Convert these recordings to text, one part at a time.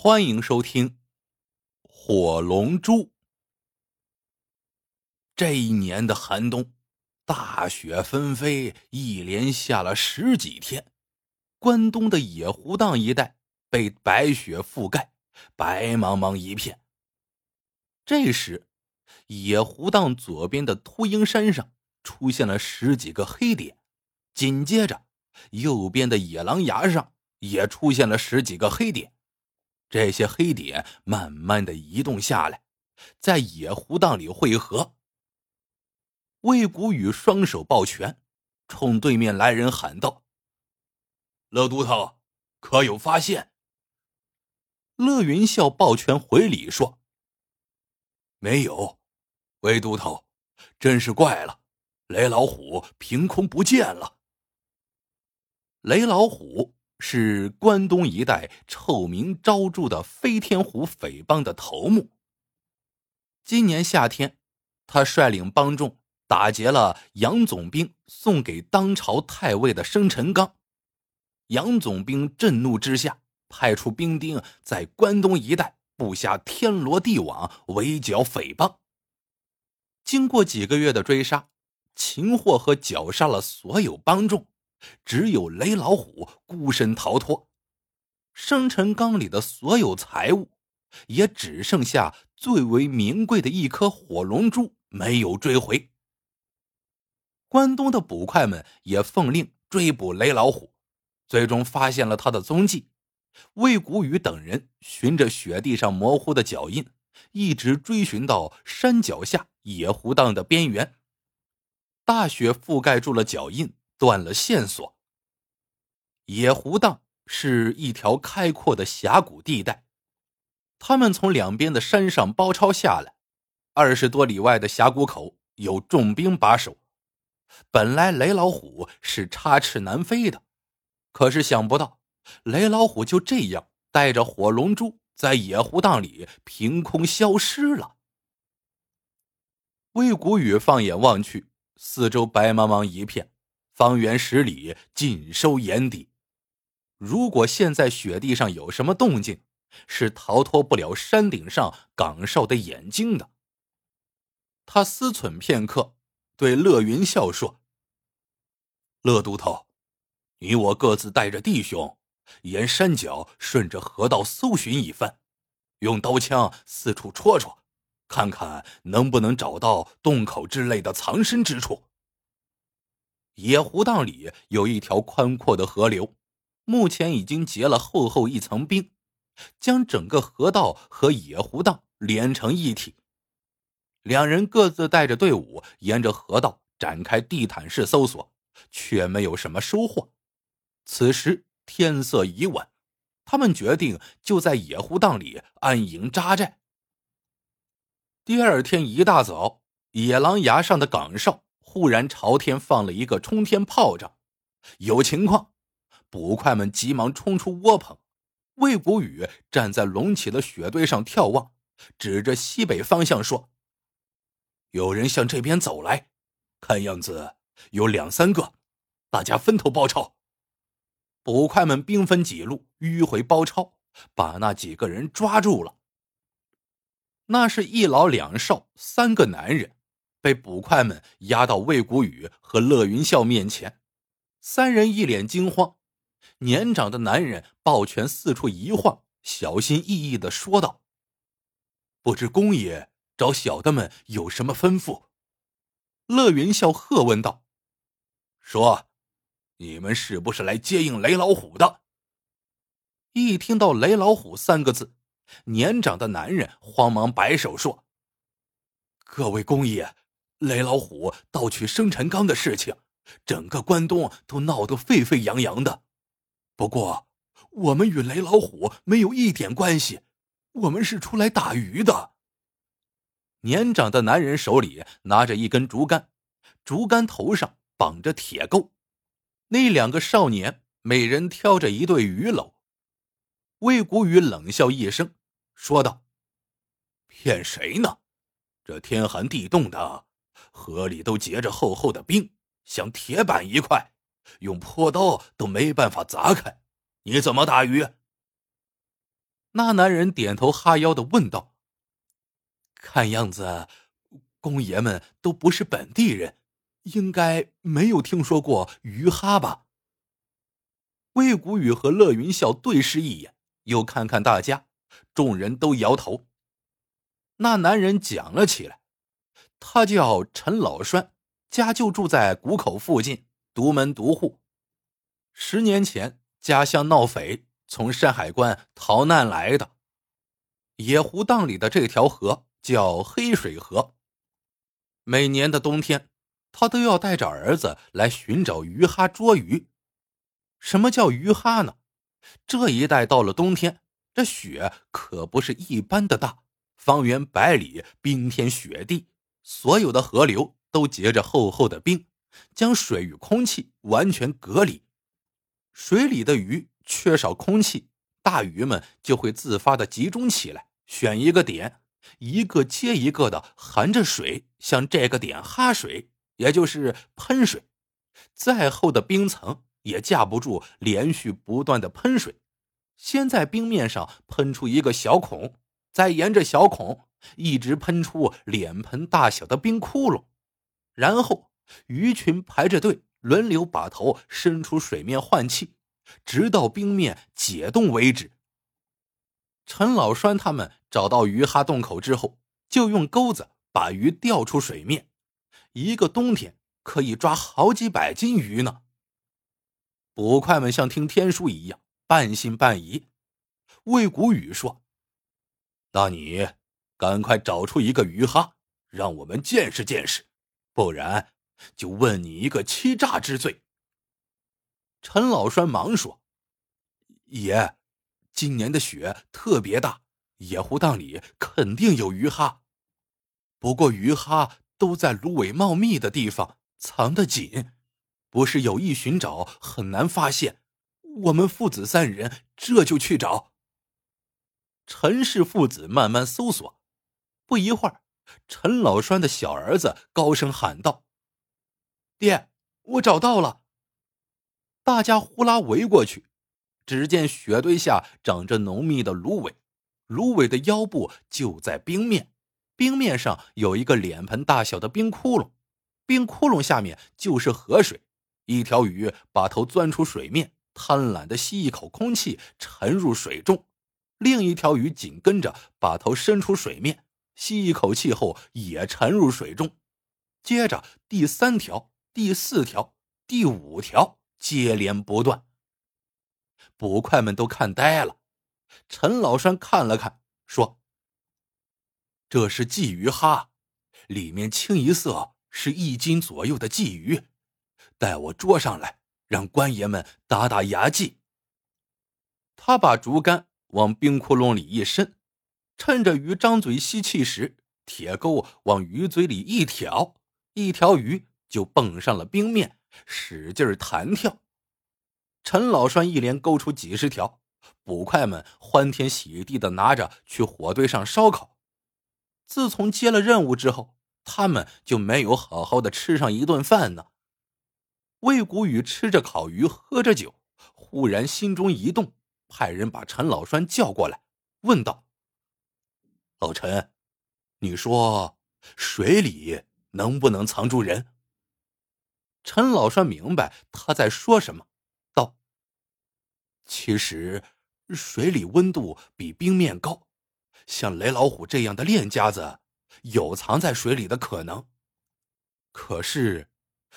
欢迎收听《火龙珠》。这一年的寒冬，大雪纷飞，一连下了十几天。关东的野狐荡一带被白雪覆盖，白茫茫一片。这时，野狐荡左边的秃鹰山上出现了十几个黑点，紧接着，右边的野狼崖上也出现了十几个黑点。这些黑点慢慢的移动下来，在野狐荡里汇合。魏谷雨双手抱拳，冲对面来人喊道：“乐都头，可有发现？”乐云笑抱拳回礼说：“没有，魏都头，真是怪了，雷老虎凭空不见了。”雷老虎。是关东一带臭名昭著的飞天虎匪帮的头目。今年夏天，他率领帮众打劫了杨总兵送给当朝太尉的生辰纲。杨总兵震怒之下，派出兵丁在关东一带布下天罗地网，围剿匪帮。经过几个月的追杀，擒获和绞杀了所有帮众。只有雷老虎孤身逃脱，生辰纲里的所有财物，也只剩下最为名贵的一颗火龙珠没有追回。关东的捕快们也奉令追捕雷老虎，最终发现了他的踪迹。魏谷雨等人循着雪地上模糊的脚印，一直追寻到山脚下野狐荡的边缘。大雪覆盖住了脚印。断了线索。野狐荡是一条开阔的峡谷地带，他们从两边的山上包抄下来。二十多里外的峡谷口有重兵把守。本来雷老虎是插翅难飞的，可是想不到雷老虎就这样带着火龙珠在野狐荡里凭空消失了。魏谷雨放眼望去，四周白茫茫一片。方圆十里尽收眼底。如果现在雪地上有什么动静，是逃脱不了山顶上岗哨的眼睛的。他思忖片刻，对乐云笑说：“乐都头，你我各自带着弟兄，沿山脚顺着河道搜寻一番，用刀枪四处戳戳，看看能不能找到洞口之类的藏身之处。”野狐荡里有一条宽阔的河流，目前已经结了厚厚一层冰，将整个河道和野狐荡连成一体。两人各自带着队伍沿着河道展开地毯式搜索，却没有什么收获。此时天色已晚，他们决定就在野狐荡里安营扎寨。第二天一大早，野狼崖上的岗哨。忽然朝天放了一个冲天炮仗，有情况，捕快们急忙冲出窝棚。魏谷雨站在隆起的雪堆上眺望，指着西北方向说：“有人向这边走来，看样子有两三个，大家分头包抄。”捕快们兵分几路迂回包抄，把那几个人抓住了。那是一老两少三个男人。被捕快们押到魏谷雨和乐云笑面前，三人一脸惊慌。年长的男人抱拳四处一晃，小心翼翼的说道：“不知公爷找小的们有什么吩咐？”乐云笑喝问道：“说，你们是不是来接应雷老虎的？”一听到“雷老虎”三个字，年长的男人慌忙摆手说：“各位公爷。”雷老虎盗取生辰纲的事情，整个关东都闹得沸沸扬扬的。不过，我们与雷老虎没有一点关系，我们是出来打鱼的。年长的男人手里拿着一根竹竿，竹竿头上绑着铁钩。那两个少年每人挑着一对鱼篓。魏谷雨冷笑一声，说道：“骗谁呢？这天寒地冻的。”河里都结着厚厚的冰，像铁板一块，用破刀都没办法砸开。你怎么打鱼？那男人点头哈腰的问道：“看样子，公爷们都不是本地人，应该没有听说过鱼哈吧？”魏谷雨和乐云笑对视一眼，又看看大家，众人都摇头。那男人讲了起来，他叫陈老栓，家就住在谷口附近，独门独户。十年前家乡闹匪，从山海关逃难来的。野湖荡里的这条河叫黑水河。每年的冬天，他都要带着儿子来寻找鱼哈捉鱼。什么叫鱼哈呢？这一带到了冬天，这雪可不是一般的大，方圆百里冰天雪地，所有的河流都结着厚厚的冰，将水与空气完全隔离。水里的鱼缺少空气，大鱼们就会自发的集中起来，选一个点，一个接一个的含着水向这个点哈水，也就是喷水。再厚的冰层也架不住连续不断的喷水。先在冰面上喷出一个小孔，再沿着小孔一直喷出脸盆大小的冰窟窿，然后鱼群排着队。轮流把头伸出水面换气，直到冰面解冻为止。陈老栓他们找到鱼哈洞口之后，就用钩子把鱼钓出水面，一个冬天可以抓好几百斤鱼呢。捕快们像听天书一样，半信半疑。魏谷雨说：“那你赶快找出一个鱼哈，让我们见识见识，不然……”就问你一个欺诈之罪。陈老栓忙说：“爷，今年的雪特别大，野湖荡里肯定有鱼哈。不过鱼哈都在芦苇茂密的地方藏得紧，不是有意寻找很难发现。我们父子三人这就去找。”陈氏父子慢慢搜索，不一会儿，陈老栓的小儿子高声喊道。爹，我找到了！大家呼啦围过去，只见雪堆下长着浓密的芦苇，芦苇的腰部就在冰面，冰面上有一个脸盆大小的冰窟窿，冰窟窿下面就是河水。一条鱼把头钻出水面，贪婪的吸一口空气，沉入水中；另一条鱼紧跟着，把头伸出水面，吸一口气后也沉入水中。接着第三条。第四条、第五条接连不断，捕快们都看呆了。陈老栓看了看，说：“这是鲫鱼哈，里面清一色是一斤左右的鲫鱼，带我捉上来，让官爷们打打牙祭。”他把竹竿往冰窟窿里一伸，趁着鱼张嘴吸气时，铁钩往鱼嘴里一挑，一条鱼。就蹦上了冰面，使劲弹跳。陈老栓一连勾出几十条，捕快们欢天喜地的拿着去火堆上烧烤。自从接了任务之后，他们就没有好好的吃上一顿饭呢。魏谷雨吃着烤鱼，喝着酒，忽然心中一动，派人把陈老栓叫过来，问道：“老陈，你说水里能不能藏住人？”陈老栓明白他在说什么，道：“其实水里温度比冰面高，像雷老虎这样的练家子有藏在水里的可能。可是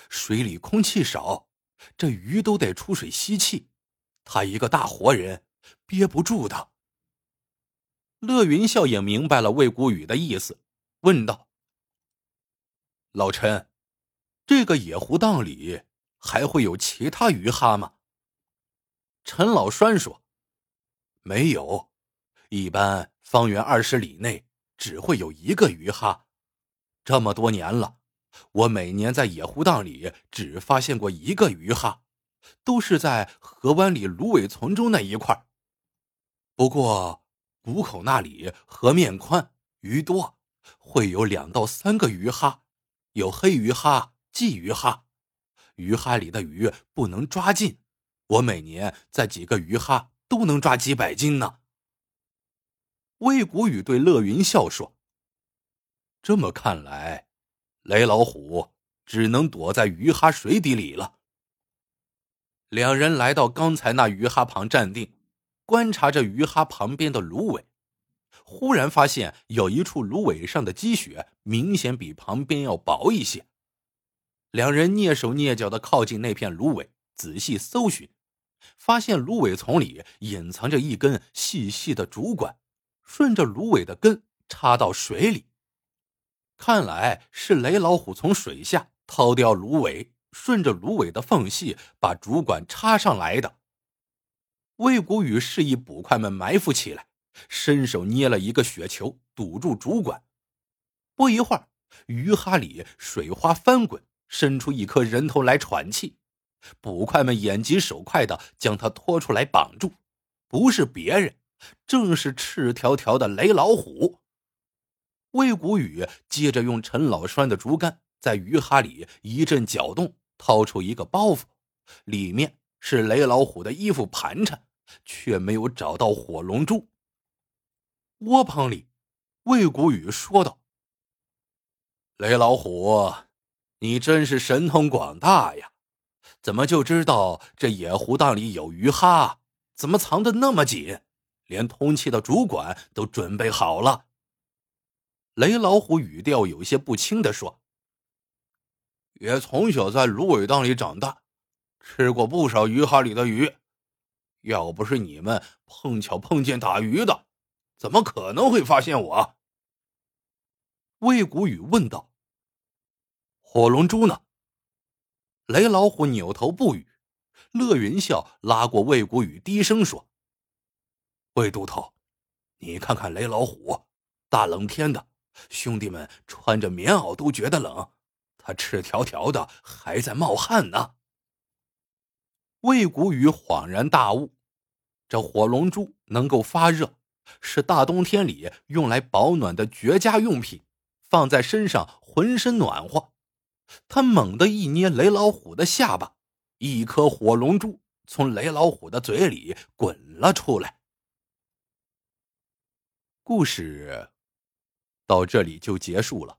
水里空气少，这鱼都得出水吸气，他一个大活人憋不住的。”乐云笑也明白了魏谷雨的意思，问道：“老陈。”这个野湖荡里还会有其他鱼哈吗？陈老栓说：“没有，一般方圆二十里内只会有一个鱼哈。这么多年了，我每年在野湖荡里只发现过一个鱼哈，都是在河湾里芦苇丛中那一块。不过谷口那里河面宽，鱼多，会有两到三个鱼哈，有黑鱼哈。”鲫鱼哈，鱼哈里的鱼不能抓尽，我每年在几个鱼哈都能抓几百斤呢。魏谷雨对乐云笑说：“这么看来，雷老虎只能躲在鱼哈水底里了。”两人来到刚才那鱼哈旁站定，观察着鱼哈旁边的芦苇。忽然发现有一处芦苇上的积雪明显比旁边要薄一些。两人蹑手蹑脚的靠近那片芦苇，仔细搜寻，发现芦苇丛里隐藏着一根细细的竹管，顺着芦苇的根插到水里。看来是雷老虎从水下掏掉芦苇。顺着芦苇的缝隙把竹管插上来的。魏谷雨示意捕快们埋伏起来，伸手捏了一个雪球堵住竹管。不一会儿，鱼哈里水花翻滚，伸出一颗人头来喘气。捕快们眼疾手快的将他拖出来绑住，不是别人，正是赤条条的雷老虎。魏谷雨接着用陈老栓的竹竿在鱼哈里一阵搅动。掏出一个包袱，里面是雷老虎的衣服盘缠，却没有找到火龙珠。窝棚里，魏谷雨说道：“雷老虎，你真是神通广大呀！怎么就知道这野狐荡里有鱼哈？怎么藏的那么紧？连通气的主管都准备好了。”雷老虎语调有些不清的说。也从小在芦苇荡里长大，吃过不少鱼哈里的鱼。要不是你们碰巧碰见打鱼的，怎么可能会发现我？魏谷雨问道。火龙珠呢？雷老虎扭头不语。乐云笑拉过魏谷雨，低声说：“魏都头，你看看雷老虎，大冷天的，兄弟们穿着棉袄都觉得冷。”他赤条条的，还在冒汗呢。魏谷雨恍然大悟，这火龙珠能够发热，是大冬天里用来保暖的绝佳用品，放在身上浑身暖和。他猛地一捏雷老虎的下巴，一颗火龙珠从雷老虎的嘴里滚了出来。故事到这里就结束了。